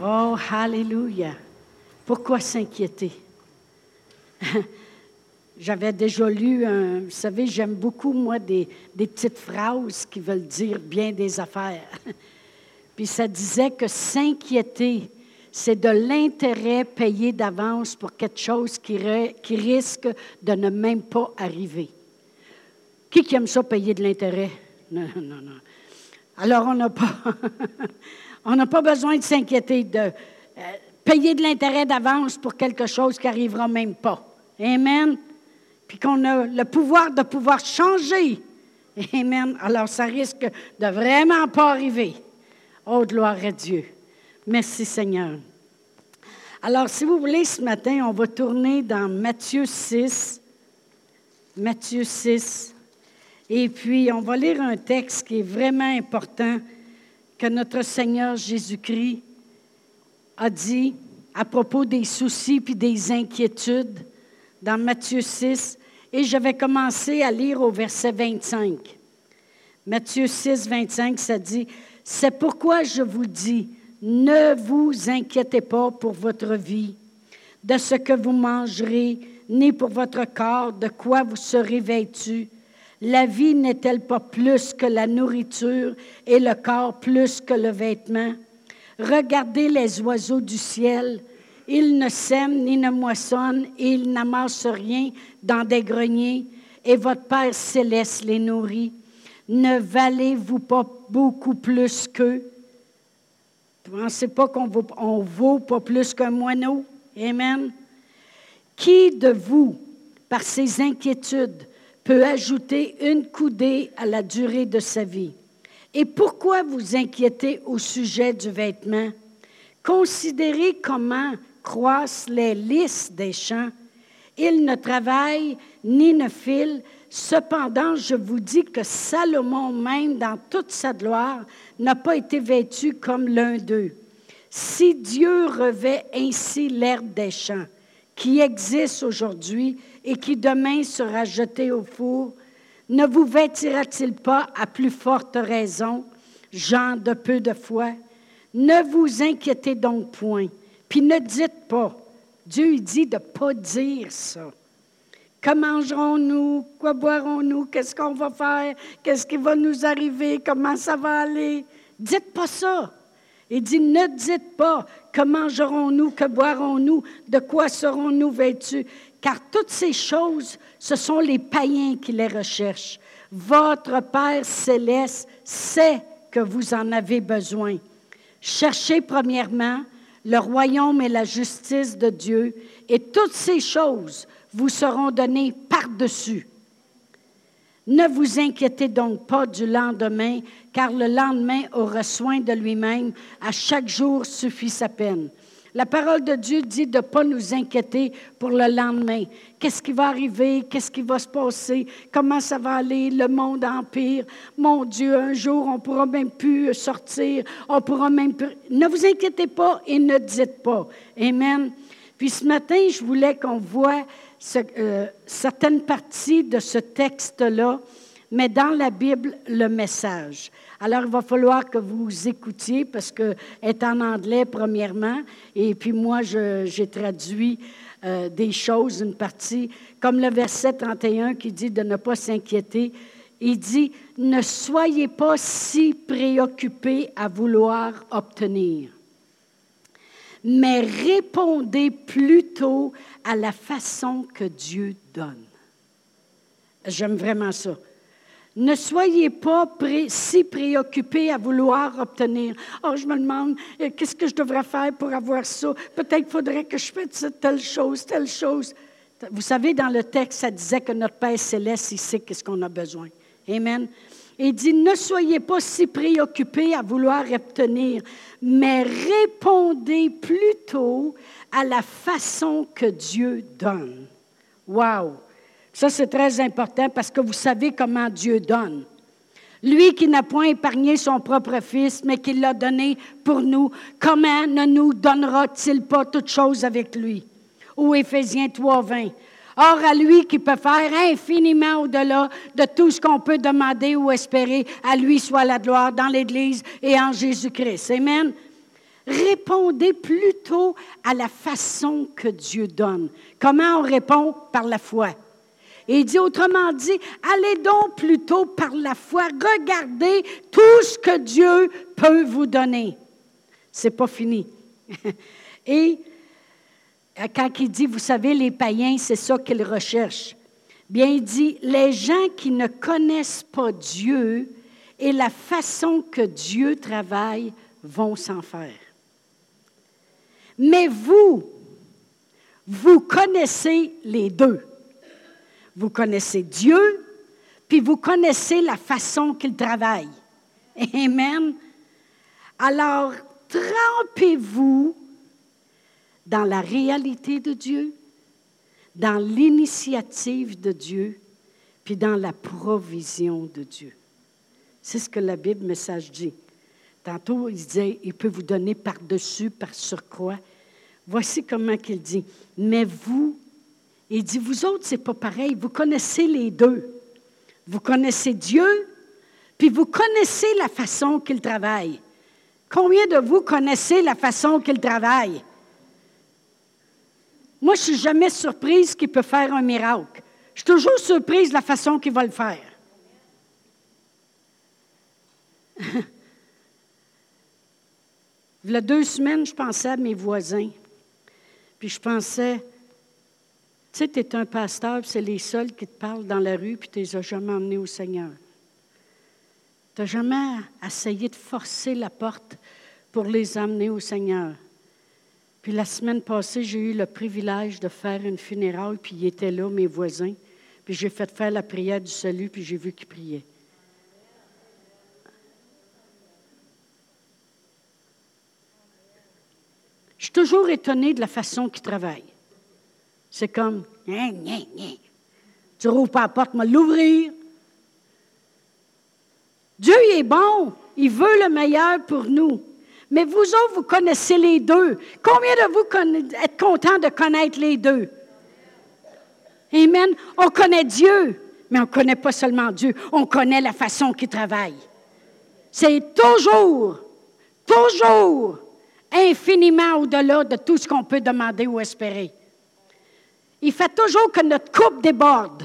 Oh, hallelujah. Pourquoi s'inquiéter? J'avais déjà lu, vous savez, j'aime beaucoup, moi, des, petites phrases qui veulent dire bien des affaires. Puis ça disait que s'inquiéter, c'est de l'intérêt payé d'avance pour quelque chose qui, qui, risque de ne même pas arriver. Qui, qui aime ça payer de l'intérêt? Non, non, non. Alors, on n'a pas, on n'a pas besoin de s'inquiéter de euh, payer de l'intérêt d'avance pour quelque chose qui n'arrivera même pas. Amen. Puis qu'on a le pouvoir de pouvoir changer. Amen. Alors, ça risque de vraiment pas arriver. Oh, gloire à Dieu. Merci Seigneur. Alors, si vous voulez, ce matin, on va tourner dans Matthieu 6. Matthieu 6. Et puis, on va lire un texte qui est vraiment important que notre Seigneur Jésus-Christ a dit à propos des soucis puis des inquiétudes dans Matthieu 6. Et je vais commencer à lire au verset 25. Matthieu 6, 25, ça dit, c'est pourquoi je vous dis, ne vous inquiétez pas pour votre vie, de ce que vous mangerez, ni pour votre corps, de quoi vous serez vêtu. La vie n'est-elle pas plus que la nourriture et le corps plus que le vêtement? Regardez les oiseaux du ciel. Ils ne sèment ni ne moissonnent et ils n'amassent rien dans des greniers, et votre Père céleste les nourrit ne valez-vous pas beaucoup plus qu'eux? Pensez pas qu'on vaut, vaut pas plus qu'un moineau? Amen. Qui de vous, par ses inquiétudes, peut ajouter une coudée à la durée de sa vie? Et pourquoi vous inquiétez au sujet du vêtement? Considérez comment croissent les lys des champs. Ils ne travaillent ni ne filent. Cependant, je vous dis que Salomon même, dans toute sa gloire, n'a pas été vêtu comme l'un d'eux. Si Dieu revêt ainsi l'herbe des champs, qui existe aujourd'hui et qui demain sera jetée au four, ne vous vêtira-t-il pas à plus forte raison, gens de peu de foi? Ne vous inquiétez donc point, puis ne dites pas. Dieu dit de ne pas dire ça. Que mangerons-nous? Quoi boirons-nous? Qu'est-ce qu'on va faire? Qu'est-ce qui va nous arriver? Comment ça va aller? Dites pas ça. Il dit, ne dites pas que mangerons-nous, que boirons-nous, de quoi serons-nous vêtus, car toutes ces choses, ce sont les païens qui les recherchent. Votre Père céleste sait que vous en avez besoin. Cherchez premièrement le royaume et la justice de Dieu, et toutes ces choses vous seront donnés par-dessus. Ne vous inquiétez donc pas du lendemain, car le lendemain aura soin de lui-même. À chaque jour suffit sa peine. La parole de Dieu dit de ne pas nous inquiéter pour le lendemain. Qu'est-ce qui va arriver? Qu'est-ce qui va se passer? Comment ça va aller? Le monde empire. Mon Dieu, un jour, on ne pourra même plus sortir. On pourra même. Ne vous inquiétez pas et ne dites pas. Amen. Puis ce matin, je voulais qu'on voit euh, certaines parties de ce texte-là, mais dans la Bible, le message. Alors, il va falloir que vous écoutiez parce que est en anglais premièrement, et puis moi, j'ai traduit euh, des choses, une partie, comme le verset 31 qui dit de ne pas s'inquiéter. Il dit, ne soyez pas si préoccupés à vouloir obtenir mais répondez plutôt à la façon que Dieu donne. J'aime vraiment ça. Ne soyez pas si préoccupés à vouloir obtenir. Oh, je me demande, euh, qu'est-ce que je devrais faire pour avoir ça? Peut-être faudrait que je fasse telle chose, telle chose. Vous savez, dans le texte, ça disait que notre Père céleste, il sait qu'est-ce qu'on a besoin. Amen. Il dit, ne soyez pas si préoccupés à vouloir obtenir, mais répondez plutôt à la façon que Dieu donne. Wow! Ça, c'est très important parce que vous savez comment Dieu donne. Lui qui n'a point épargné son propre Fils, mais qui l'a donné pour nous, comment ne nous donnera-t-il pas toutes choses avec lui? Ou Éphésiens 3, 20. Or, à lui qui peut faire infiniment au-delà de tout ce qu'on peut demander ou espérer, à lui soit la gloire dans l'Église et en Jésus-Christ. Amen. Répondez plutôt à la façon que Dieu donne. Comment on répond? Par la foi. Et il dit autrement dit, allez donc plutôt par la foi, regardez tout ce que Dieu peut vous donner. C'est pas fini. Et quand il dit, vous savez, les païens, c'est ça qu'ils recherchent. Bien, il dit, les gens qui ne connaissent pas Dieu et la façon que Dieu travaille vont s'en faire. Mais vous, vous connaissez les deux. Vous connaissez Dieu, puis vous connaissez la façon qu'il travaille. Amen. Alors, trempez-vous dans la réalité de Dieu, dans l'initiative de Dieu, puis dans la provision de Dieu. C'est ce que la Bible message dit. Tantôt, il disait, il peut vous donner par-dessus, par surcroît. Voici comment qu'il dit. Mais vous, il dit, vous autres, c'est pas pareil. Vous connaissez les deux. Vous connaissez Dieu, puis vous connaissez la façon qu'il travaille. Combien de vous connaissez la façon qu'il travaille? Moi, je ne suis jamais surprise qu'il peut faire un miracle. Je suis toujours surprise de la façon qu'il va le faire. Il y a deux semaines, je pensais à mes voisins. Puis je pensais, tu sais, tu es un pasteur, c'est les seuls qui te parlent dans la rue, puis tu les as jamais emmenés au Seigneur. Tu n'as jamais essayé de forcer la porte pour les amener au Seigneur. Puis la semaine passée, j'ai eu le privilège de faire une funéraille, puis ils étaient là, mes voisins. Puis j'ai fait faire la prière du salut, puis j'ai vu qu'ils priaient. Je suis toujours étonnée de la façon qu'ils travaillent. C'est comme, tu rouvres pas la porte, moi l'ouvrir. Dieu est bon, il veut le meilleur pour nous. Mais vous autres, vous connaissez les deux. Combien de vous êtes contents de connaître les deux? Amen. On connaît Dieu, mais on ne connaît pas seulement Dieu, on connaît la façon qu'il travaille. C'est toujours, toujours infiniment au-delà de tout ce qu'on peut demander ou espérer. Il fait toujours que notre coupe déborde.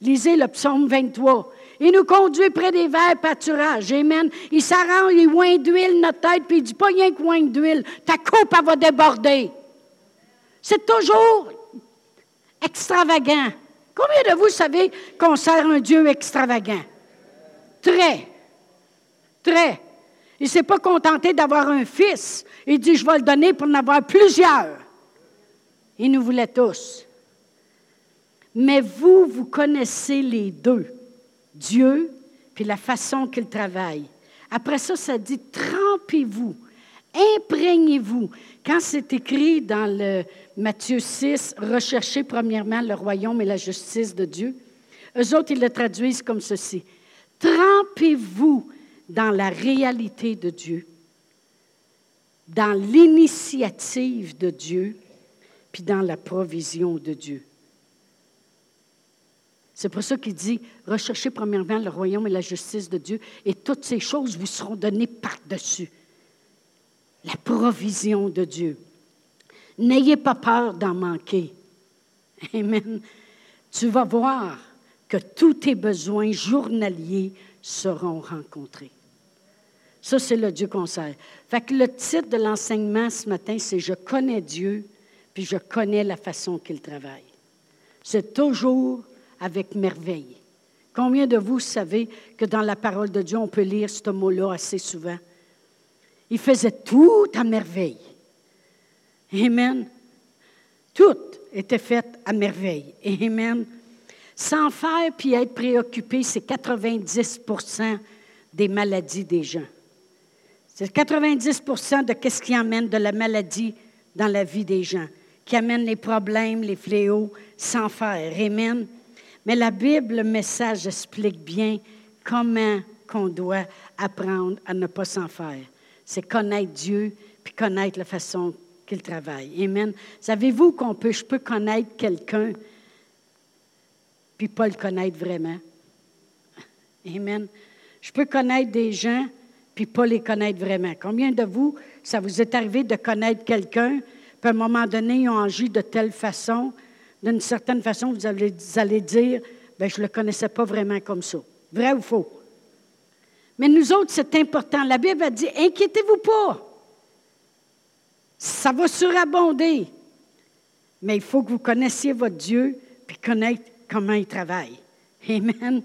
Lisez le psaume 23. Il nous conduit près des verts pâturages. Amen. Il s'arrange, il oint d'huile notre tête, puis il dit pas rien que oint d'huile. Ta coupe, va déborder. C'est toujours extravagant. Combien de vous savez qu'on sert un Dieu extravagant? Très. Très. Il ne s'est pas contenté d'avoir un fils. Il dit, je vais le donner pour en avoir plusieurs. Il nous voulait tous. Mais vous, vous connaissez les deux. Dieu, puis la façon qu'il travaille. Après ça, ça dit, trempez-vous, imprégnez-vous. Quand c'est écrit dans le Matthieu 6, recherchez premièrement le royaume et la justice de Dieu, eux autres, ils le traduisent comme ceci. Trempez-vous dans la réalité de Dieu, dans l'initiative de Dieu, dans la provision de Dieu. C'est pour ça qu'il dit, recherchez premièrement le royaume et la justice de Dieu, et toutes ces choses vous seront données par-dessus. La provision de Dieu. N'ayez pas peur d'en manquer. Amen. Tu vas voir que tous tes besoins journaliers seront rencontrés. Ça, c'est le Dieu qu'on sert. Fait que le titre de l'enseignement ce matin, c'est Je connais Dieu, puis je connais la façon qu'il travaille. C'est toujours avec merveille. Combien de vous savez que dans la parole de Dieu, on peut lire ce mot-là assez souvent? Il faisait tout à merveille. Amen. Tout était fait à merveille. Amen. Sans faire puis être préoccupé, c'est 90% des maladies des gens. C'est 90% de ce qui amène de la maladie dans la vie des gens, qui amène les problèmes, les fléaux, sans faire. Amen. Mais la Bible, le message explique bien comment qu'on doit apprendre à ne pas s'en faire. C'est connaître Dieu, puis connaître la façon qu'il travaille. Amen. Savez-vous qu'on peut, je peux connaître quelqu'un, puis pas le connaître vraiment? Amen. Je peux connaître des gens, puis pas les connaître vraiment. Combien de vous, ça vous est arrivé de connaître quelqu'un, puis à un moment donné, ils ont agi de telle façon, d'une certaine façon, vous allez, dire, ben, je ne le connaissais pas vraiment comme ça. Vrai ou faux? Mais nous autres, c'est important. La Bible a dit, inquiétez-vous pas. Ça va surabonder. Mais il faut que vous connaissiez votre Dieu puis connaître comment il travaille. Amen.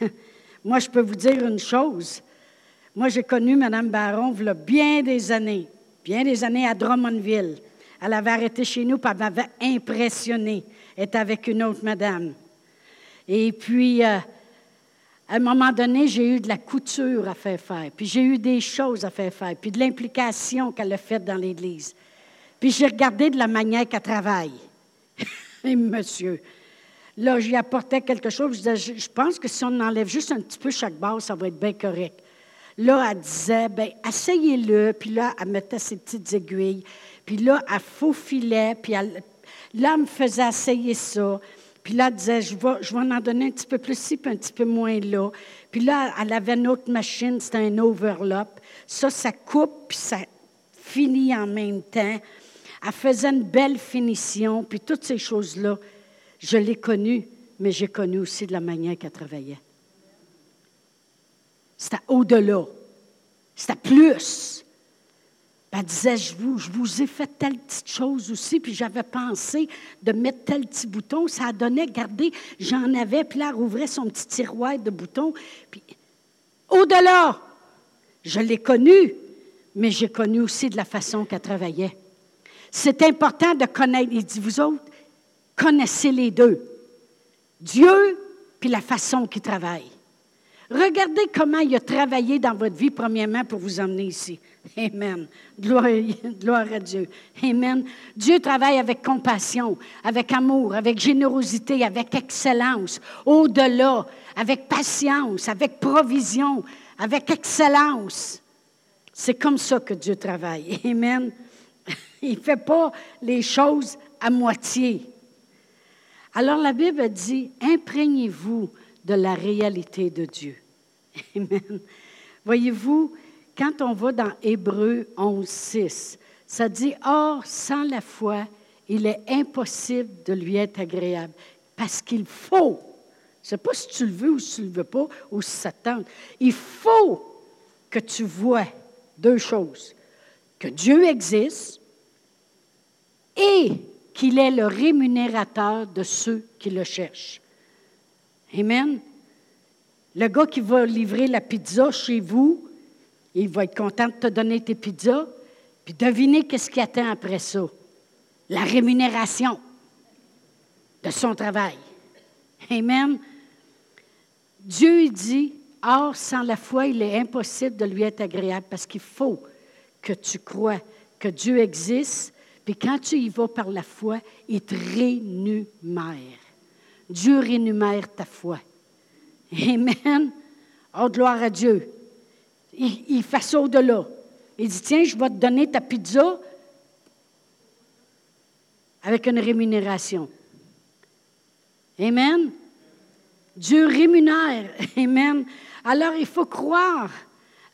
Moi, je peux vous dire une chose. Moi, j'ai connu Mme Baron il y a bien des années, bien des années à Drummondville. Elle avait arrêté chez nous, puis elle m'avait impressionné. Elle était avec une autre madame. Et puis, euh, à un moment donné, j'ai eu de la couture à faire faire, puis j'ai eu des choses à faire faire, puis de l'implication qu'elle a faite dans l'Église. Puis j'ai regardé de la manière qu'elle travaille. Et monsieur, là, j'y apportais quelque chose. Je, pense que si on enlève juste un petit peu chaque base, ça va être bien correct. Là, elle disait, bien, asseyez-le. Puis là, elle mettait ses petites aiguilles. Puis là, elle faufilait. Puis là, elle me faisait essayer ça. Puis là, elle disait, je vais, je vais en donner un petit peu plus ici, puis un petit peu moins là. Puis là, elle avait une autre machine, c'était un overlap. Ça, ça coupe, puis ça finit en même temps. Elle faisait une belle finition, puis toutes ces choses-là, je l'ai connue, mais j'ai connu aussi de la manière qu'elle travaillait. C'était au-delà. C'était plus. Elle disait, je vous, je vous ai fait telle petite chose aussi, puis j'avais pensé de mettre tel petit bouton. Ça donné, regardez, j'en avais, puis là, elle ouvrait son petit tiroir de boutons. Au-delà, je l'ai connue, mais j'ai connu aussi de la façon qu'elle travaillait. C'est important de connaître. Il dit, vous autres, connaissez les deux. Dieu, puis la façon qu'il travaille. Regardez comment il a travaillé dans votre vie, premièrement, pour vous emmener ici. Amen. Gloire, gloire, à Dieu. Amen. Dieu travaille avec compassion, avec amour, avec générosité, avec excellence, au-delà, avec patience, avec provision, avec excellence. C'est comme ça que Dieu travaille. Amen. Il ne fait pas les choses à moitié. Alors la Bible dit, imprégnez-vous de la réalité de Dieu. Amen. Voyez-vous, quand on va dans Hébreu 11, 6, ça dit, Or, sans la foi, il est impossible de lui être agréable, parce qu'il faut, je ne sais pas si tu le veux ou si tu ne le veux pas, ou si ça tente, il faut que tu vois deux choses, que Dieu existe et qu'il est le rémunérateur de ceux qui le cherchent. Amen. Le gars qui va livrer la pizza chez vous, il va être content de te donner tes pizzas. Puis devinez qu'est-ce qui attend après ça? La rémunération de son travail. Amen. Dieu dit, Or, sans la foi, il est impossible de lui être agréable parce qu'il faut que tu crois que Dieu existe. Puis quand tu y vas par la foi, il te rémunère. Dieu rémunère ta foi. Amen. Oh, gloire à Dieu. Il, fait ça au-delà. Il dit, tiens, je vais te donner ta pizza avec une rémunération. Amen. Dieu rémunère. Amen. Alors, il faut croire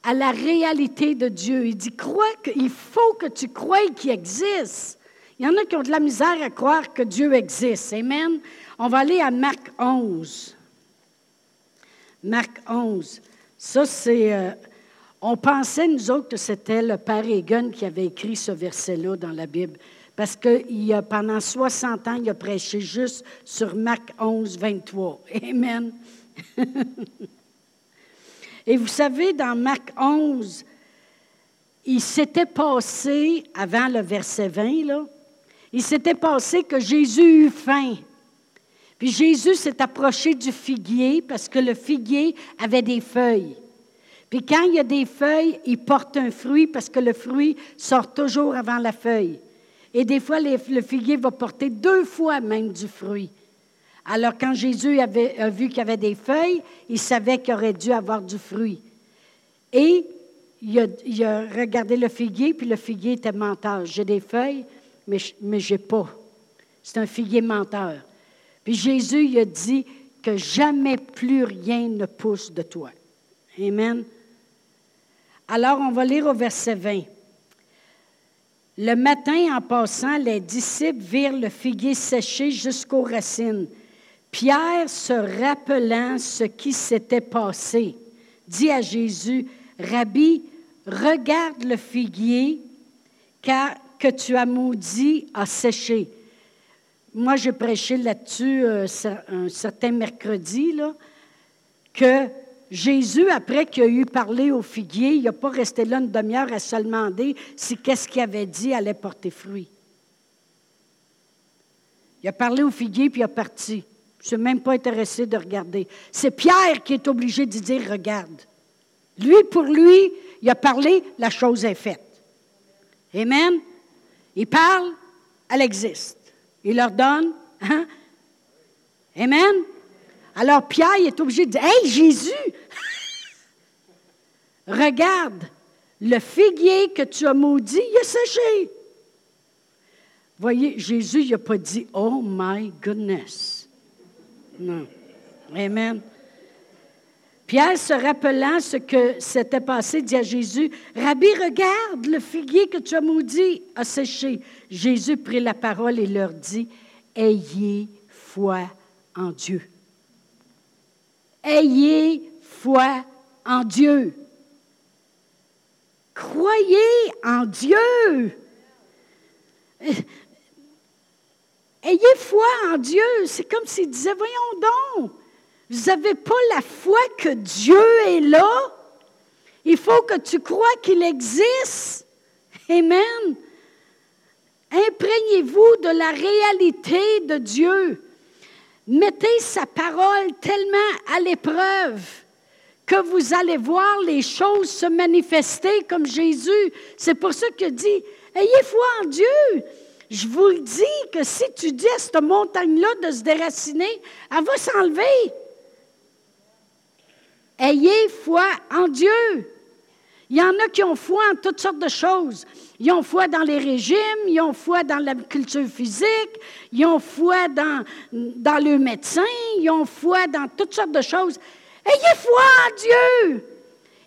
à la réalité de Dieu. Il dit, crois qu'il faut que tu croies qu'il existe. Il y en a qui ont de la misère à croire que Dieu existe. Amen. On va aller à Marc 11. Marc 11. Ça, c'est. Euh, on pensait, nous autres, que c'était le père Egan qui avait écrit ce verset-là dans la Bible. Parce que il a, pendant 60 ans, il a prêché juste sur Marc 11, 23. Amen. Et vous savez, dans Marc 11, il s'était passé, avant le verset 20, là, il s'était passé que Jésus eut faim. Puis Jésus s'est approché du figuier parce que le figuier avait des feuilles. Puis quand il y a des feuilles, il porte un fruit parce que le fruit sort toujours avant la feuille. Et des fois, le figuier va porter deux fois même du fruit. Alors quand Jésus avait, a vu qu'il y avait des feuilles, il savait qu'il aurait dû avoir du fruit. Et il a, regardé le figuier, puis le figuier était menteur. J'ai des feuilles, mais je n'ai pas. C'est un figuier menteur. Puis Jésus il a dit que jamais plus rien ne pousse de toi. Amen. Alors, on va lire au verset 20. Le matin, en passant, les disciples virent le figuier séché jusqu'aux racines. Pierre, se rappelant ce qui s'était passé, dit à Jésus, Rabbi, regarde le figuier car, que tu as maudit a séché. Moi, j'ai prêché là-dessus euh, un certain mercredi, que Jésus, après qu'il a eu parlé au figuier, il n'a pas resté là une demi-heure à se demander si qu'est-ce qu'il avait dit allait porter fruit. Il a parlé au figuier, puis il est parti. Je ne suis même pas intéressé de regarder. C'est Pierre qui est obligé de dire Regarde. Lui, pour lui, il a parlé, la chose est faite. Amen. Il parle, elle existe. Il leur donne. Hein? Amen? Alors Pierre est obligé de dire Hey, Jésus, regarde, le figuier que tu as maudit, il a séché. Voyez, Jésus n'a pas dit Oh my goodness. Non. Amen? Pierre, se rappelant ce que s'était passé, dit à Jésus, Rabbi, regarde, le figuier que tu as maudit a séché. Jésus prit la parole et leur dit, Ayez foi en Dieu. Ayez foi en Dieu. Croyez en Dieu. Ayez foi en Dieu. C'est comme s'il disait, voyons donc, vous n'avez pas la foi que Dieu est là? Il faut que tu crois qu'il existe. Amen. Imprégnez-vous de la réalité de Dieu. Mettez sa parole tellement à l'épreuve que vous allez voir les choses se manifester comme Jésus. C'est pour ça qu'il dit, ayez foi en Dieu. Je vous le dis que si tu dis à cette montagne-là de se déraciner, elle va s'enlever. Ayez foi en Dieu. Il y en a qui ont foi en toutes sortes de choses. Ils ont foi dans les régimes, ils ont foi dans la culture physique, ils ont foi dans, le médecin, ils ont foi dans toutes sortes de choses. Ayez foi en Dieu.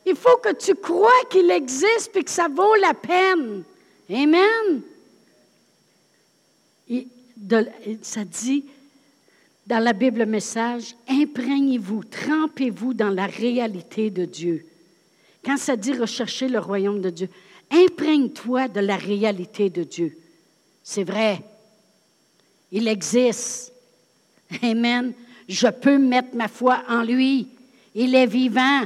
Il faut que tu crois qu'il existe et que ça vaut la peine. Amen. ça dit dans la Bible message, imprégnez-vous, trempez-vous dans la réalité de Dieu. Quand ça dit rechercher le royaume de Dieu, imprègne-toi de la réalité de Dieu. C'est vrai. Il existe. Amen. Je peux mettre ma foi en lui. Il est vivant.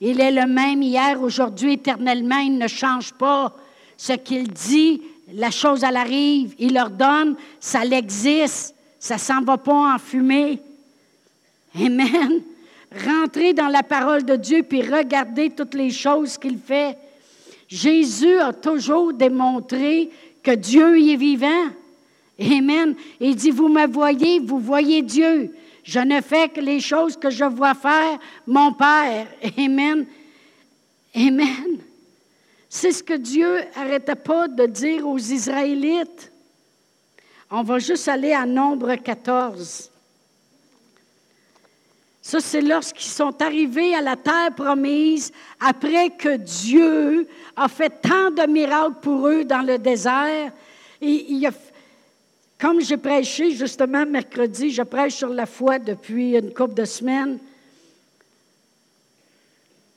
Il est le même hier, aujourd'hui, éternellement. Il ne change pas. Ce qu'il dit, la chose, elle arrive. Il leur donne, ça l'existe. Ça ne s'en va pas en fumée. Amen. Rentrez dans la parole de Dieu puis regardez toutes les choses qu'il fait. Jésus a toujours démontré que Dieu y est vivant. Amen. Il dit, vous me voyez, vous voyez Dieu. Je ne fais que les choses que je vois faire mon Père. Amen. Amen. C'est ce que Dieu n'arrêtait pas de dire aux Israélites. On va juste aller à Nombre 14. Ça, c'est lorsqu'ils sont arrivés à la terre promise après que Dieu a fait tant de miracles pour eux dans le désert. Et comme j'ai prêché justement mercredi, je prêche sur la foi depuis une couple de semaines.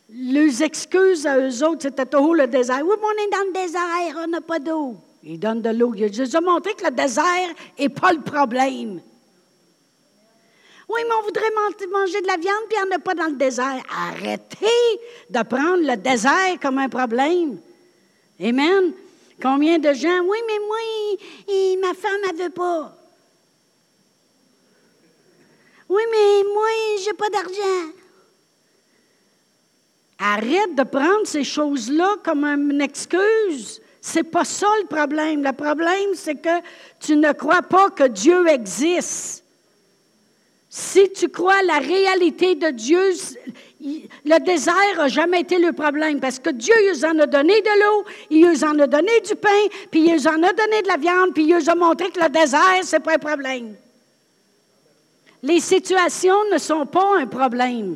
Les excuses à eux autres, c'était oh, le désert. Oui, on est dans le désert, on n'a pas d'eau. Ils donnent de l'eau. Je les ai montré que le désert n'est pas le problème. Oui, mais on voudrait manger de la viande, puis il n'y en a pas dans le désert. Arrêtez de prendre le désert comme un problème. Amen. Combien de gens, oui, mais moi, ma femme ne veut pas. Oui, mais moi, je n'ai pas d'argent. Arrête de prendre ces choses-là comme une excuse. C'est pas ça le problème. Le problème, c'est que tu ne crois pas que Dieu existe. Si tu crois la réalité de Dieu, le désert n'a jamais été le problème parce que Dieu il en a donné de l'eau, il nous en a donné du pain, puis il nous en a donné de la viande, puis il nous a montré que le désert, ce n'est pas un problème. Les situations ne sont pas un problème.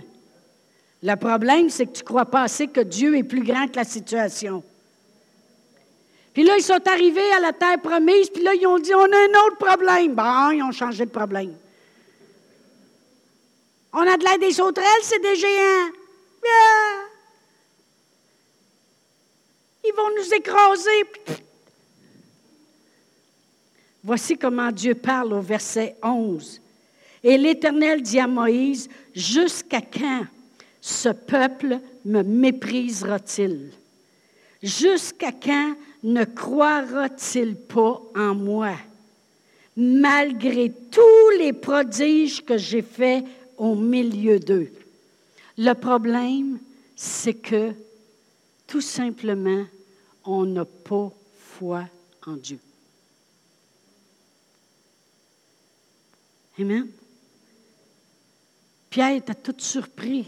Le problème, c'est que tu crois pas assez que Dieu est plus grand que la situation. Puis là, ils sont arrivés à la terre promise, puis là, ils ont dit, on a un autre problème. Bon, ils ont changé de problème. On a de l'air des sauterelles, c'est des géants. Ils vont nous écraser. Voici comment Dieu parle au verset 11. Et l'Éternel dit à Moïse, Jusqu'à quand ce peuple me méprisera-t-il? Jusqu'à quand ne croira-t-il pas en moi, malgré tous les prodiges que j'ai faits au milieu d'eux? Le problème, c'est que tout simplement, on n'a pas foi en Dieu. Amen. Pierre était tout surpris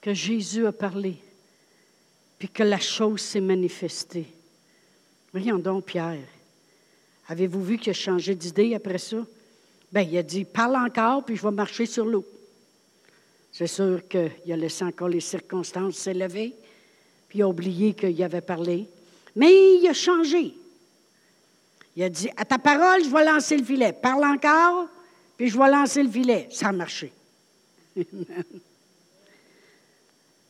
que Jésus a parlé, puis que la chose s'est manifestée. Voyons donc, Pierre. Avez-vous vu qu'il a changé d'idée après ça? Bien, il a dit, parle encore, puis je vais marcher sur l'eau. C'est sûr qu'il a laissé encore les circonstances s'élever, puis il a oublié qu'il avait parlé. Mais il a changé. Il a dit, à ta parole, je vais lancer le filet. Parle encore, puis je vais lancer le filet. Ça a marché.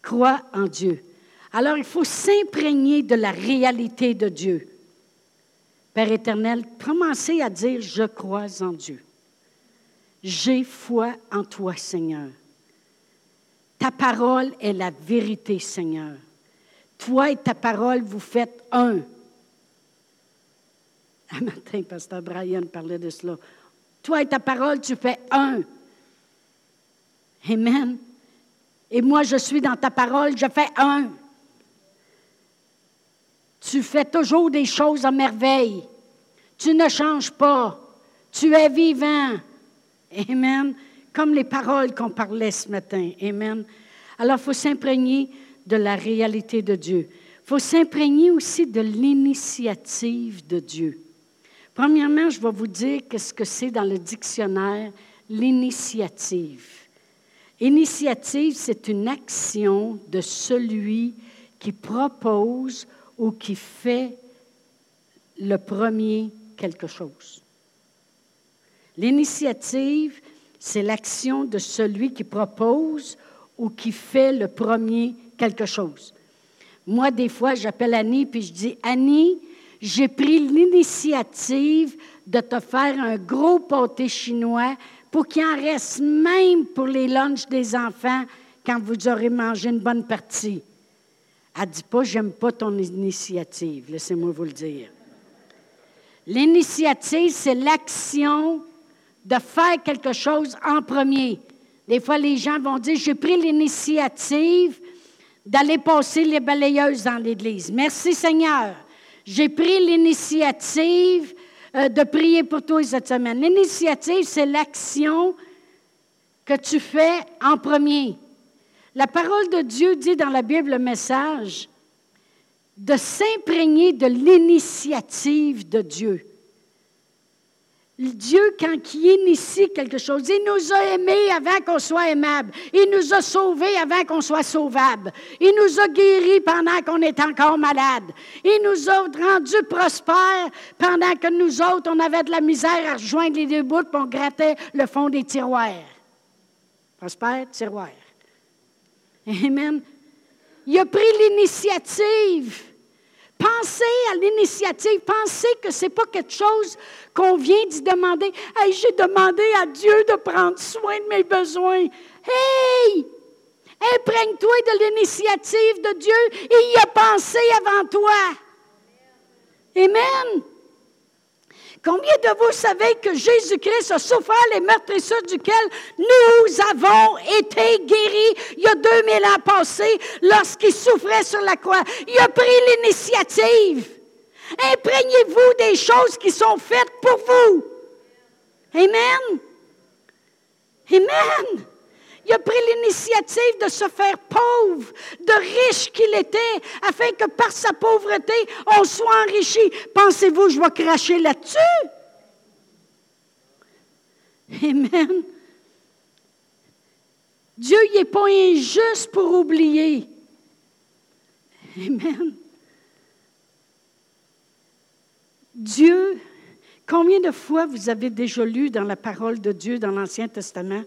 Crois en Dieu. Alors, il faut s'imprégner de la réalité de Dieu. Père éternel, commencez à dire, je crois en Dieu. J'ai foi en toi, Seigneur. Ta parole est la vérité, Seigneur. Toi et ta parole, vous faites un. Un matin, Pasteur Brian parlait de cela. Toi et ta parole, tu fais un. Amen. Et moi, je suis dans ta parole, je fais un. Tu fais toujours des choses à merveille. Tu ne changes pas. Tu es vivant. Amen. Comme les paroles qu'on parlait ce matin. Amen. Alors, il faut s'imprégner de la réalité de Dieu. Il faut s'imprégner aussi de l'initiative de Dieu. Premièrement, je vais vous dire qu'est-ce que c'est dans le dictionnaire, l'initiative. Initiative, c'est une action de celui qui propose ou qui fait le premier quelque chose. L'initiative, c'est l'action de celui qui propose ou qui fait le premier quelque chose. Moi, des fois, j'appelle Annie puis je dis Annie, j'ai pris l'initiative de te faire un gros pâté chinois pour qu'il en reste même pour les lunchs des enfants quand vous aurez mangé une bonne partie. Elle ne dit pas, j'aime pas ton initiative, laissez-moi vous le dire. L'initiative, c'est l'action de faire quelque chose en premier. Des fois, les gens vont dire, j'ai pris l'initiative d'aller passer les balayeuses dans l'Église. Merci Seigneur. J'ai pris l'initiative euh, de prier pour toi cette semaine. L'initiative, c'est l'action que tu fais en premier. La parole de Dieu dit dans la Bible le message de s'imprégner de l'initiative de Dieu. Dieu, quand il initie quelque chose, il nous a aimés avant qu'on soit aimable. Il nous a sauvés avant qu'on soit sauvable. Il nous a guéris pendant qu'on est encore malade. Il nous a rendus prospères pendant que nous autres, on avait de la misère à rejoindre les deux bouts et on grattait le fond des tiroirs. Prospère, tiroir. Amen. Il a pris l'initiative Pensez à l'initiative. Pensez que ce n'est pas quelque chose qu'on vient d'y demander. Hey, j'ai demandé à Dieu de prendre soin de mes besoins. Hey! Imprègne-toi de l'initiative de Dieu. Il a pensé avant toi. Amen. Combien de vous savez que Jésus-Christ a souffert les meurtrissures duquel nous avons été guéris il y a 2000 ans passés lorsqu'il souffrait sur la croix? Il a pris l'initiative. Imprégnez-vous des choses qui sont faites pour vous. Amen. Amen. Il a pris l'initiative de se faire pauvre, de riche qu'il était, afin que par sa pauvreté, on soit enrichi. Pensez-vous, je vais cracher là-dessus? Amen. Dieu n'est pas injuste pour oublier. Amen. Dieu, combien de fois vous avez déjà lu dans la parole de Dieu dans l'Ancien Testament,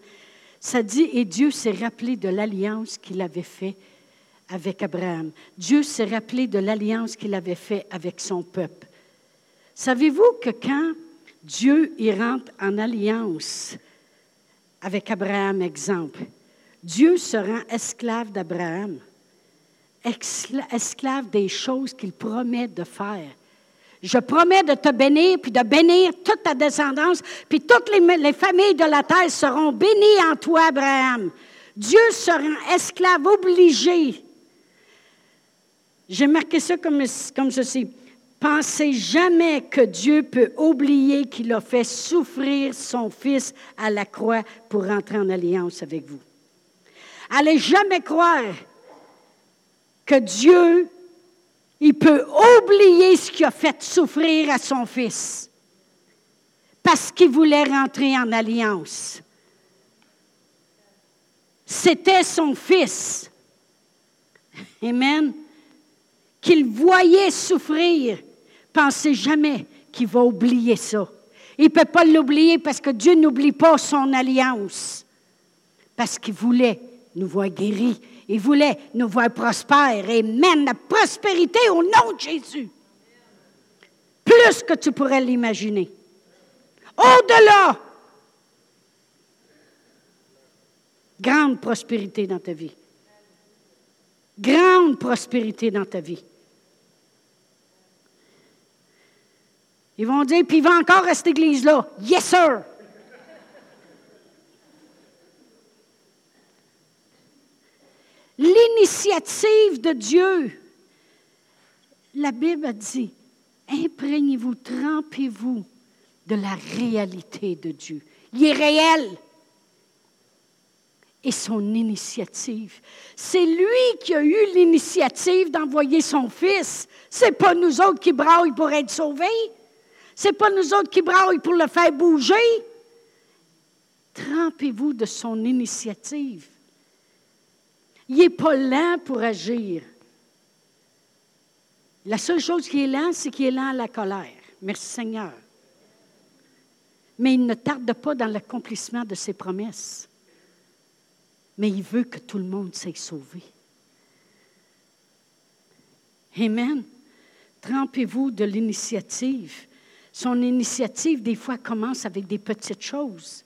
ça dit, et Dieu s'est rappelé de l'alliance qu'il avait faite avec Abraham. Dieu s'est rappelé de l'alliance qu'il avait faite avec son peuple. Savez-vous que quand Dieu y rentre en alliance avec Abraham, exemple, Dieu se rend esclave d'Abraham, esclave des choses qu'il promet de faire. Je promets de te bénir, puis de bénir toute ta descendance, puis toutes les, les familles de la terre seront bénies en toi, Abraham. Dieu se rend esclave, obligé. J'ai marqué ça comme, comme ceci. Pensez jamais que Dieu peut oublier qu'il a fait souffrir son Fils à la croix pour entrer en alliance avec vous. Allez jamais croire que Dieu, il peut oublier ce qu'il a fait souffrir à son fils parce qu'il voulait rentrer en alliance. C'était son fils. Amen. Qu'il voyait souffrir. Pensez jamais qu'il va oublier ça. Il ne peut pas l'oublier parce que Dieu n'oublie pas son alliance. Parce qu'il voulait nous voir guéris. Il voulait nous voir prospères et mène la prospérité au nom de Jésus. Plus que tu pourrais l'imaginer. Au-delà. Grande prospérité dans ta vie. Grande prospérité dans ta vie. Ils vont dire, puis il va encore à cette église-là. Yes, sir. L'initiative de Dieu. La Bible dit, imprégnez-vous, trempez-vous de la réalité de Dieu. Il est réel. Et son initiative. C'est lui qui a eu l'initiative d'envoyer son fils. C'est pas nous autres qui braillent pour être sauvés. C'est pas nous autres qui braillent pour le faire bouger. Trempez-vous de son initiative. Il n'est pas lent pour agir. La seule chose qui est lent, c'est qu'il est lent à la colère. Merci Seigneur. Mais il ne tarde pas dans l'accomplissement de ses promesses. Mais il veut que tout le monde s'aille sauvé. Amen. Trempez-vous de l'initiative. Son initiative, des fois, commence avec des petites choses.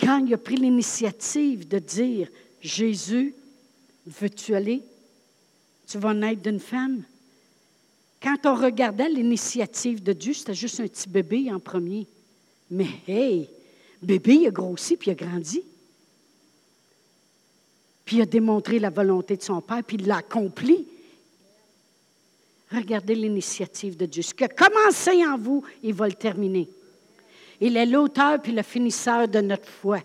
Quand il a pris l'initiative de dire, Jésus, veux-tu aller? Tu vas naître d'une femme? Quand on regardait l'initiative de Dieu, c'était juste un petit bébé en premier. Mais hey, bébé, il a grossi puis il a grandi. Puis il a démontré la volonté de son Père, puis il l'a accompli. Regardez l'initiative de Dieu. Ce qui a commencé en vous, il va le terminer. Il est l'auteur puis le finisseur de notre foi.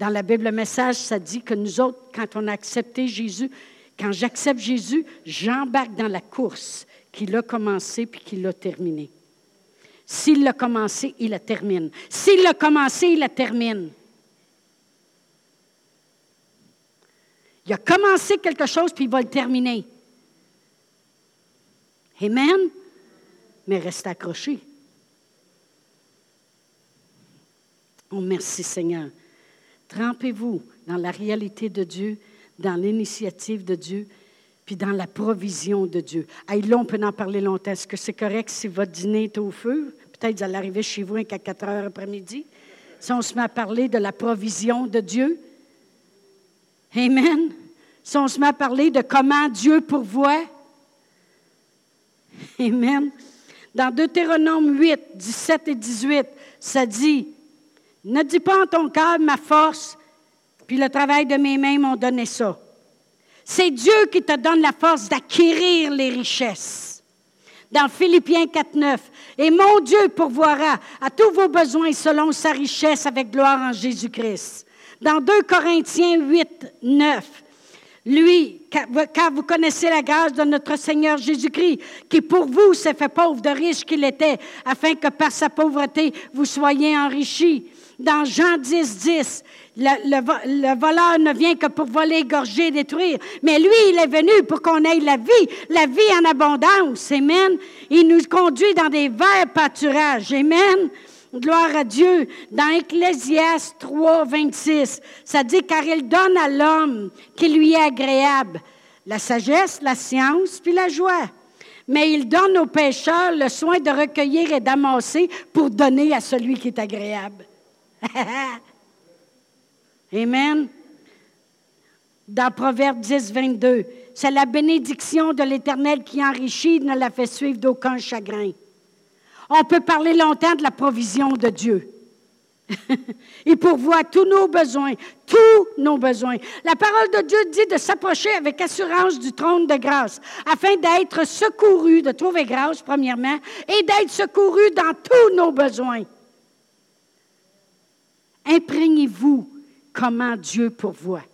Dans la Bible, le message, ça dit que nous autres, quand on a accepté Jésus, quand j'accepte Jésus, j'embarque dans la course qu'il a commencé puis qu'il a terminé. S'il l'a commencé, il la termine. S'il l'a commencé, il la termine. Il a commencé quelque chose puis il va le terminer. Amen? Mais reste accroché. Oh, merci Seigneur. Trempez-vous dans la réalité de Dieu, dans l'initiative de Dieu, puis dans la provision de Dieu. Hey, là, on peut en parler longtemps. Est-ce que c'est correct si votre dîner est au feu? Peut-être vous allez arriver chez vous qu'à 4 heures après-midi. Si on se met à parler de la provision de Dieu. Amen. Si on se met à parler de comment Dieu pourvoit. Amen. Dans Deutéronome 8, 17 et 18, ça dit ne dis pas en ton cœur ma force, puis le travail de mes mains m'ont donné ça. C'est Dieu qui te donne la force d'acquérir les richesses. Dans Philippiens 4, 9, et mon Dieu pourvoira à tous vos besoins selon sa richesse avec gloire en Jésus-Christ. Dans 2 Corinthiens 8, 9, lui, car vous connaissez la grâce de notre Seigneur Jésus-Christ, qui pour vous s'est fait pauvre de riche qu'il était, afin que par sa pauvreté vous soyez enrichis dans Jean 10, 10. Le, voleur ne vient que pour voler, égorger, détruire. Mais lui, il est venu pour qu'on ait la vie, la vie en abondance. Amen. Il nous conduit dans des verts pâturages. Amen. Gloire à Dieu. Dans Ecclésias 3, 26, ça dit car il donne à l'homme qui lui est agréable la sagesse, la science, puis la joie. Mais il donne aux pécheurs le soin de recueillir et d'amasser pour donner à celui qui est agréable. Amen. Dans Proverbe 10, 22, c'est la bénédiction de l'Éternel qui enrichit, ne la fait suivre d'aucun chagrin. On peut parler longtemps de la provision de Dieu. Il pourvoit tous nos besoins, tous nos besoins. La parole de Dieu dit de s'approcher avec assurance du trône de grâce, afin d'être secouru, de trouver grâce premièrement, et d'être secouru dans tous nos besoins. Imprégnez-vous comment Dieu pourvoit.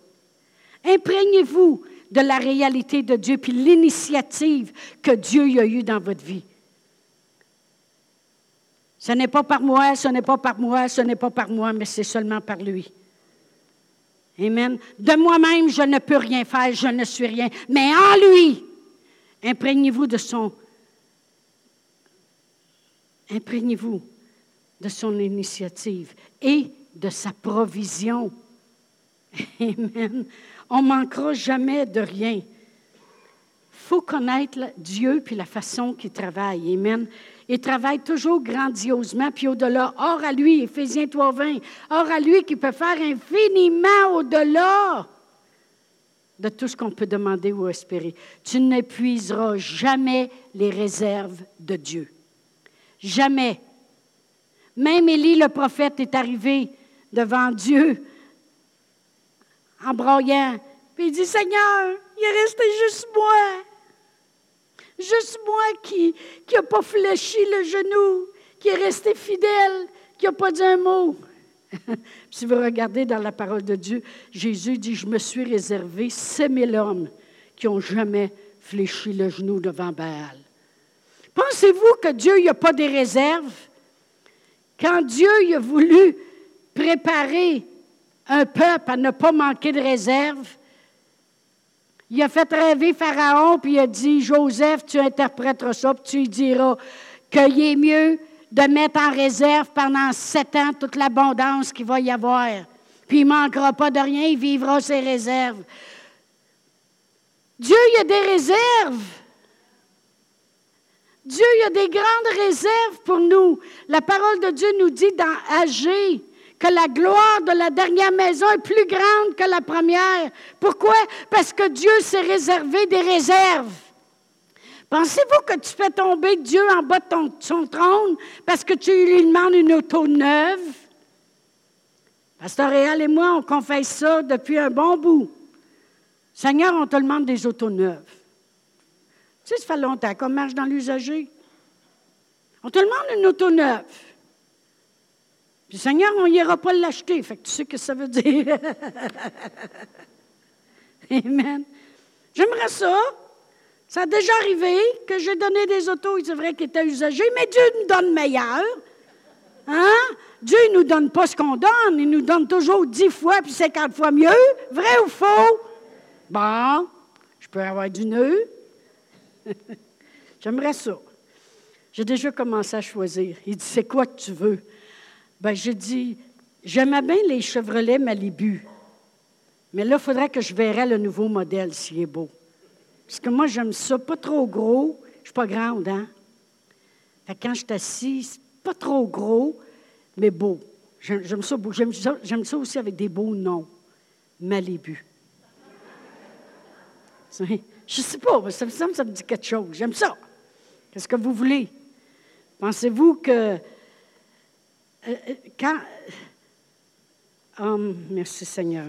Imprégnez-vous de la réalité de Dieu, puis l'initiative que Dieu a eue dans votre vie. Ce n'est pas par moi, ce n'est pas par moi, ce n'est pas par moi, mais c'est seulement par lui. Amen. De moi-même, je ne peux rien faire, je ne suis rien. Mais en lui, imprégnez-vous de son. Imprégnez-vous de son initiative et de sa provision. Amen. On manquera jamais de rien. Faut connaître Dieu puis la façon qu'il travaille. Amen. Il travaille toujours grandiosement, puis au-delà. Or à lui, Éphésiens 3, 20, or à lui qui peut faire infiniment au-delà de tout ce qu'on peut demander ou espérer. Tu n'épuiseras jamais les réserves de Dieu. Jamais. Même Élie, le prophète, est arrivé devant Dieu en broyant. Puis il dit, Seigneur, il est resté juste moi. Juste moi qui n'a pas fléchi le genou, qui est resté fidèle, qui n'a pas dit un mot. si vous regardez dans la parole de Dieu, Jésus dit, je me suis réservé ces mille hommes qui n'ont jamais fléchi le genou devant Baal. Pensez-vous que Dieu n'a pas des réserves? Quand Dieu a voulu préparer un peuple à ne pas manquer de réserves, il a fait rêver Pharaon, puis il a dit, Joseph, tu interprèteras ça, puis tu lui diras qu'il est mieux de mettre en réserve pendant sept ans toute l'abondance qu'il va y avoir. Puis il ne manquera pas de rien, il vivra ses réserves. Dieu, il a des réserves. Dieu, il a des grandes réserves pour nous. La parole de Dieu nous dit dans que la gloire de la dernière maison est plus grande que la première. Pourquoi? Parce que Dieu s'est réservé des réserves. Pensez-vous que tu fais tomber Dieu en bas de son trône parce que tu lui demandes une auto neuve? Pasteur Réal et moi, on confesse ça depuis un bon bout. Seigneur, on te demande des autos neuves. Tu sais, ça fait longtemps qu'on marche dans l'usager. On te demande une auto neuve. Puis, Seigneur, on n'ira pas l'acheter. Fait que tu sais ce que ça veut dire. Amen. J'aimerais ça. Ça a déjà arrivé que j'ai donné des autos, c'est vrai, qui étaient usagées, mais Dieu nous donne meilleur. Hein? Dieu ne nous donne pas ce qu'on donne, il nous donne toujours dix fois puis cinquante fois mieux. Vrai ou faux? Bon, je peux avoir du nœud. J'aimerais ça. J'ai déjà commencé à choisir. Il dit, c'est quoi que tu veux? Ben, je dis, j'aimais bien les Chevrolet Malibu. Mais là, il faudrait que je verrais le nouveau modèle s'il est beau. Parce que moi, j'aime ça, pas trop gros. Je suis pas grande, hein? Fait quand je suis assise, pas trop gros, mais beau. J'aime ça ça, aussi avec des beaux noms. Malibu. Je sais pas, ça me semble ça me dit quelque chose. J'aime ça. Qu'est-ce que vous voulez? Pensez-vous que quand. Oh, merci Seigneur.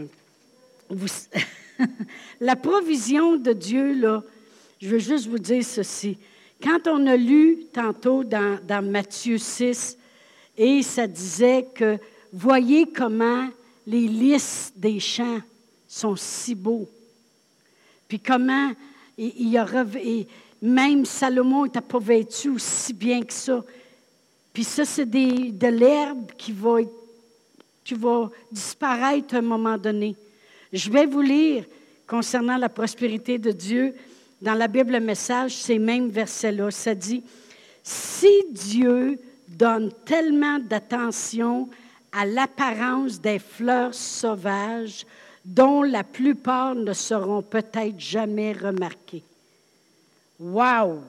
la provision de Dieu, là, je veux juste vous dire ceci. Quand on a lu tantôt dans, Matthieu 6, et ça disait que voyez comment les lys des champs sont si beaux. Puis comment il, a, même Salomon n'était pas vêtu aussi bien que ça. Puis ça, c'est de l'herbe qui va qui va disparaître à un moment donné. Je vais vous lire concernant la prospérité de Dieu dans la Bible le message, ces mêmes versets-là. Ça dit, si Dieu donne tellement d'attention à l'apparence des fleurs sauvages dont la plupart ne seront peut-être jamais remarquées. Wow!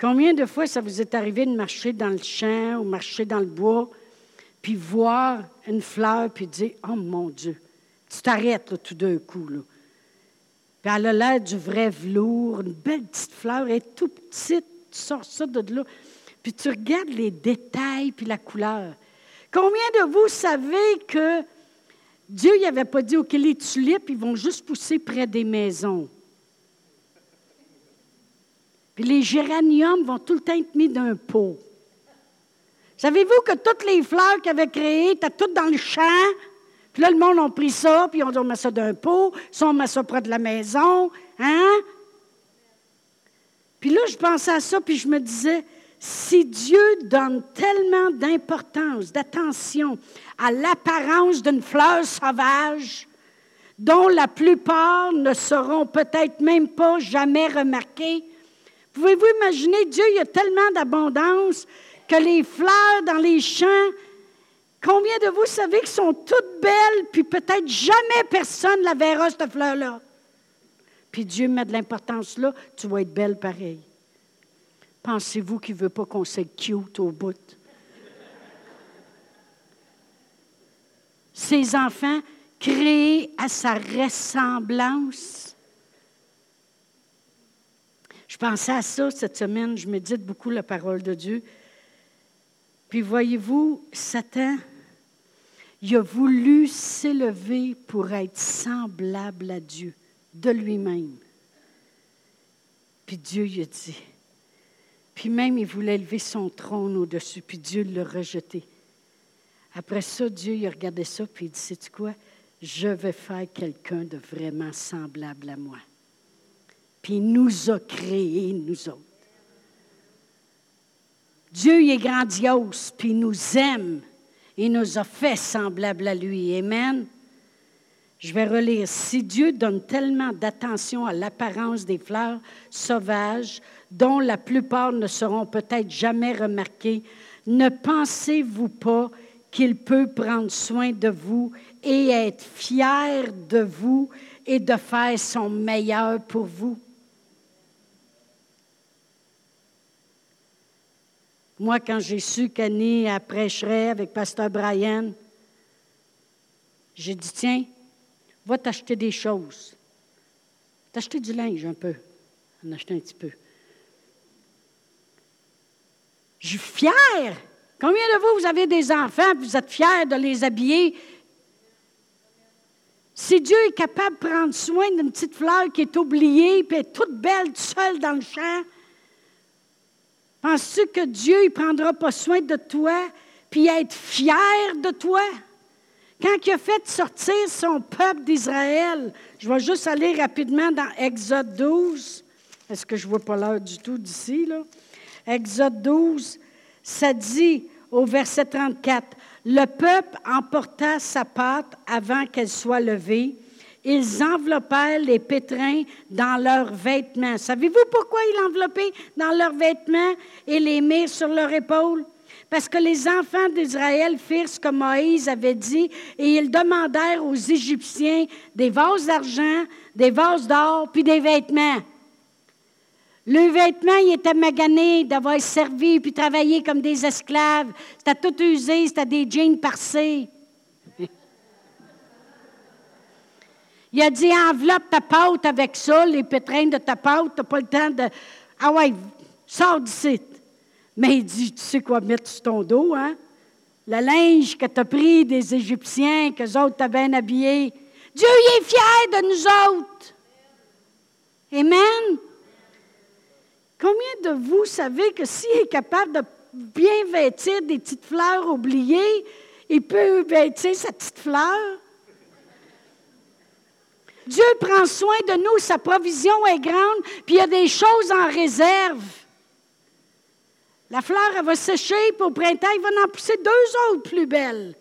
Combien de fois ça vous est arrivé de marcher dans le champ ou marcher dans le bois, puis voir une fleur, puis dire Oh mon Dieu, tu t'arrêtes tout d'un coup. Là. Puis elle a l'air du vrai velours, une belle petite fleur, elle est tout petite, tu sors ça de là. Puis tu regardes les détails puis la couleur. Combien de vous savez que Dieu n'avait pas dit, OK, les tulipes, ils vont juste pousser près des maisons? Les géraniums vont tout le temps être mis d'un pot. Savez-vous que toutes les fleurs qu'il avait créées étaient toutes dans le champ? Puis là, le monde a pris ça, puis on dit, on met ça d'un pot, ça, on met ça près de la maison. Hein? Puis là, je pensais à ça, puis je me disais, si Dieu donne tellement d'importance, d'attention à l'apparence d'une fleur sauvage, dont la plupart ne seront peut-être même pas jamais remarquées, pouvez-vous imaginer, Dieu, il y a tellement d'abondance que les fleurs dans les champs, combien de vous savez qu'elles sont toutes belles, puis peut-être jamais personne ne la verra, cette fleur-là? Puis Dieu met de l'importance là, tu vas être belle pareil. Pensez-vous qu'il ne veut pas qu'on soit cute au bout? Ses enfants créés à sa ressemblance. Je pensais à ça cette semaine, je médite beaucoup la parole de Dieu. Puis voyez-vous, Satan, il a voulu s'élever pour être semblable à Dieu, de lui-même. Puis Dieu lui a dit, puis même, il voulait élever son trône au-dessus, puis Dieu l'a rejeté. Après ça, Dieu, il a regardé ça, puis il dit, sais-tu quoi? Je vais faire quelqu'un de vraiment semblable à moi. Puis il nous a créés, nous autres. Dieu est grandiose, puis il nous aime. Il nous a fait semblable à lui. Amen. Je vais relire. Si Dieu donne tellement d'attention à l'apparence des fleurs sauvages, dont la plupart ne seront peut-être jamais remarquées, ne pensez-vous pas qu'il peut prendre soin de vous et être fier de vous et de faire son meilleur pour vous? Moi, quand j'ai su qu'Annie prêcherait avec Pasteur Brian, j'ai dit, tiens, va t'acheter des choses. T'acheter du linge un peu. En acheter un petit peu. Je suis fière. Combien de vous, vous avez des enfants, vous êtes fiers de les habiller? Si Dieu est capable de prendre soin d'une petite fleur qui est oubliée, puis est toute belle, seule dans le champ, penses-tu que Dieu ne prendra pas soin de toi, puis être fier de toi? Quand il a fait sortir son peuple d'Israël, je vais juste aller rapidement dans Exode 12. Est-ce que je ne vois pas l'heure du tout d'ici, là? Exode 12, ça dit au verset 34, Le peuple emporta sa pâte avant qu'elle soit levée. Ils enveloppèrent les pétrins dans leurs vêtements. Savez-vous pourquoi ils l'enveloppaient dans leurs vêtements et les mirent sur leurs épaules? Parce que les enfants d'Israël firent ce que Moïse avait dit et ils demandèrent aux Égyptiens des vases d'argent, des vases d'or, puis des vêtements. Le vêtement, il était magané d'avoir servi puis travaillé comme des esclaves. C'était tout usé, c'était des jeans parcés. Il a dit enveloppe ta pâte avec ça, les pétrins de ta pâte, tu n'as pas le temps de. Ah ouais, sors d'ici. Mais il dit, tu sais quoi mettre sur ton dos, hein? Le linge que tu as pris des Égyptiens, que autres t'ont bien habillé. Dieu il est fier de nous autres. Amen. Combien de vous savez que s'il est capable de bien vêtir des petites fleurs oubliées, il peut vêtir sa petite fleur? Dieu prend soin de nous, sa provision est grande, puis il y a des choses en réserve. La fleur, elle va sécher, puis au printemps, il va en pousser deux autres plus belles.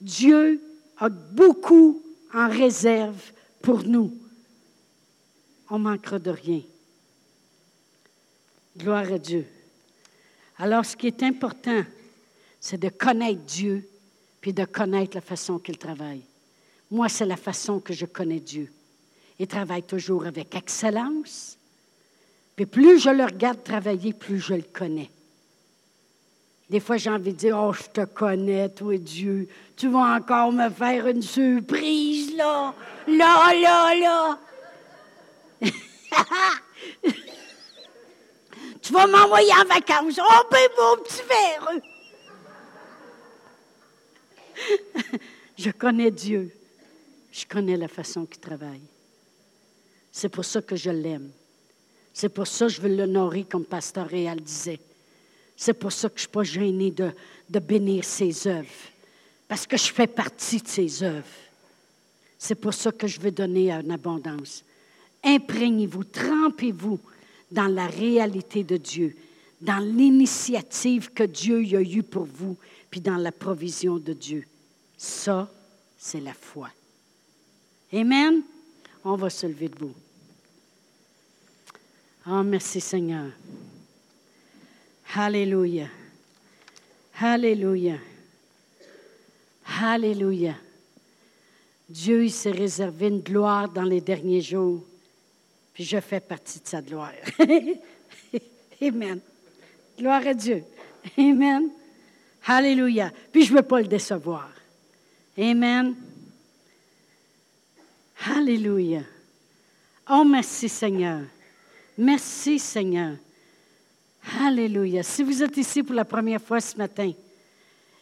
Dieu a beaucoup en réserve pour nous. On manquera de rien. Gloire à Dieu. Alors, ce qui est important, c'est de connaître Dieu, puis de connaître la façon qu'il travaille. Moi, c'est la façon que je connais Dieu. Il travaille toujours avec excellence. Puis plus je le regarde travailler, plus je le connais. Des fois, j'ai envie de dire, oh, je te connais, toi, Dieu. Tu vas encore me faire une surprise, là. Là, là, là. tu vas m'envoyer en vacances. Oh, ben, mon petit verre. je connais Dieu. Je connais la façon qu'il travaille. C'est pour ça que je l'aime. C'est pour ça que je veux l'honorer, comme Pasteur Réal disait. C'est pour ça que je ne suis pas gêné de, bénir ses œuvres, parce que je fais partie de ses œuvres. C'est pour ça que je veux donner en abondance. Imprégnez-vous, trempez-vous dans la réalité de Dieu, dans l'initiative que Dieu a eue pour vous, puis dans la provision de Dieu. Ça, c'est la foi. Amen. On va se lever debout. Oh, merci Seigneur. Alléluia. Alléluia. Alléluia. Dieu, il s'est réservé une gloire dans les derniers jours, puis je fais partie de sa gloire. Amen. Gloire à Dieu. Amen. Alléluia. Puis je ne veux pas le décevoir. Amen. Alléluia. Oh, merci Seigneur. Merci Seigneur. Alléluia. Si vous êtes ici pour la première fois ce matin,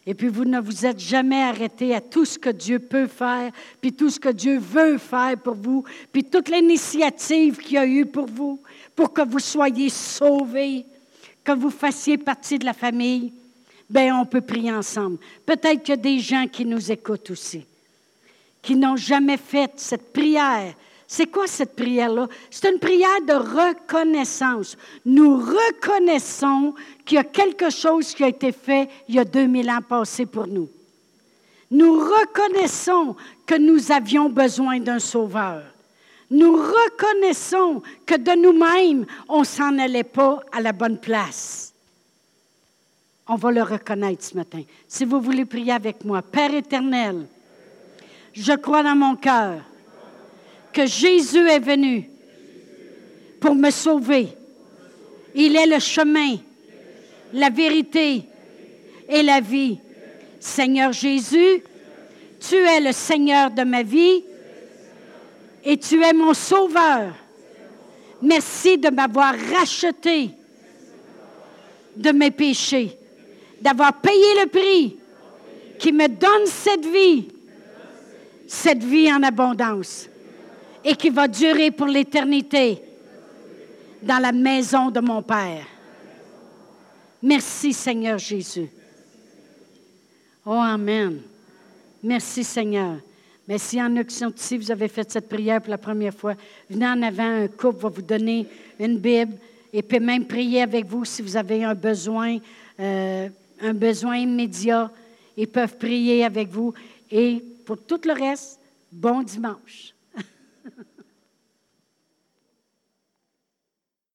et puis vous ne vous êtes jamais arrêté à tout ce que Dieu peut faire, puis tout ce que Dieu veut faire pour vous, puis toute l'initiative qu'il a eu pour vous, pour que vous soyez sauvés, que vous fassiez partie de la famille, bien, on peut prier ensemble. Peut-être qu'il y a des gens qui nous écoutent aussi, qui n'ont jamais fait cette prière c'est quoi cette prière-là? C'est une prière de reconnaissance. Nous reconnaissons qu'il y a quelque chose qui a été fait il y a 2000 ans passés pour nous. Nous reconnaissons que nous avions besoin d'un sauveur. Nous reconnaissons que de nous-mêmes, on s'en allait pas à la bonne place. On va le reconnaître ce matin. Si vous voulez prier avec moi, Père éternel, je crois dans mon cœur que Jésus est venu pour me sauver. Il est le chemin, la vérité et la vie. Seigneur Jésus, tu es le Seigneur de ma vie et tu es mon sauveur. Merci de m'avoir racheté de mes péchés, d'avoir payé le prix qui me donne cette vie, cette vie en abondance et qui va durer pour l'éternité dans la maison de mon Père. Merci Seigneur Jésus. Oh Amen. Merci Seigneur. Mais s'il y en a vous avez fait cette prière pour la première fois, venez en avant, un couple va vous donner une Bible et peut même prier avec vous si vous avez un besoin, euh, un besoin immédiat. Ils peuvent prier avec vous. Et pour tout le reste, bon dimanche.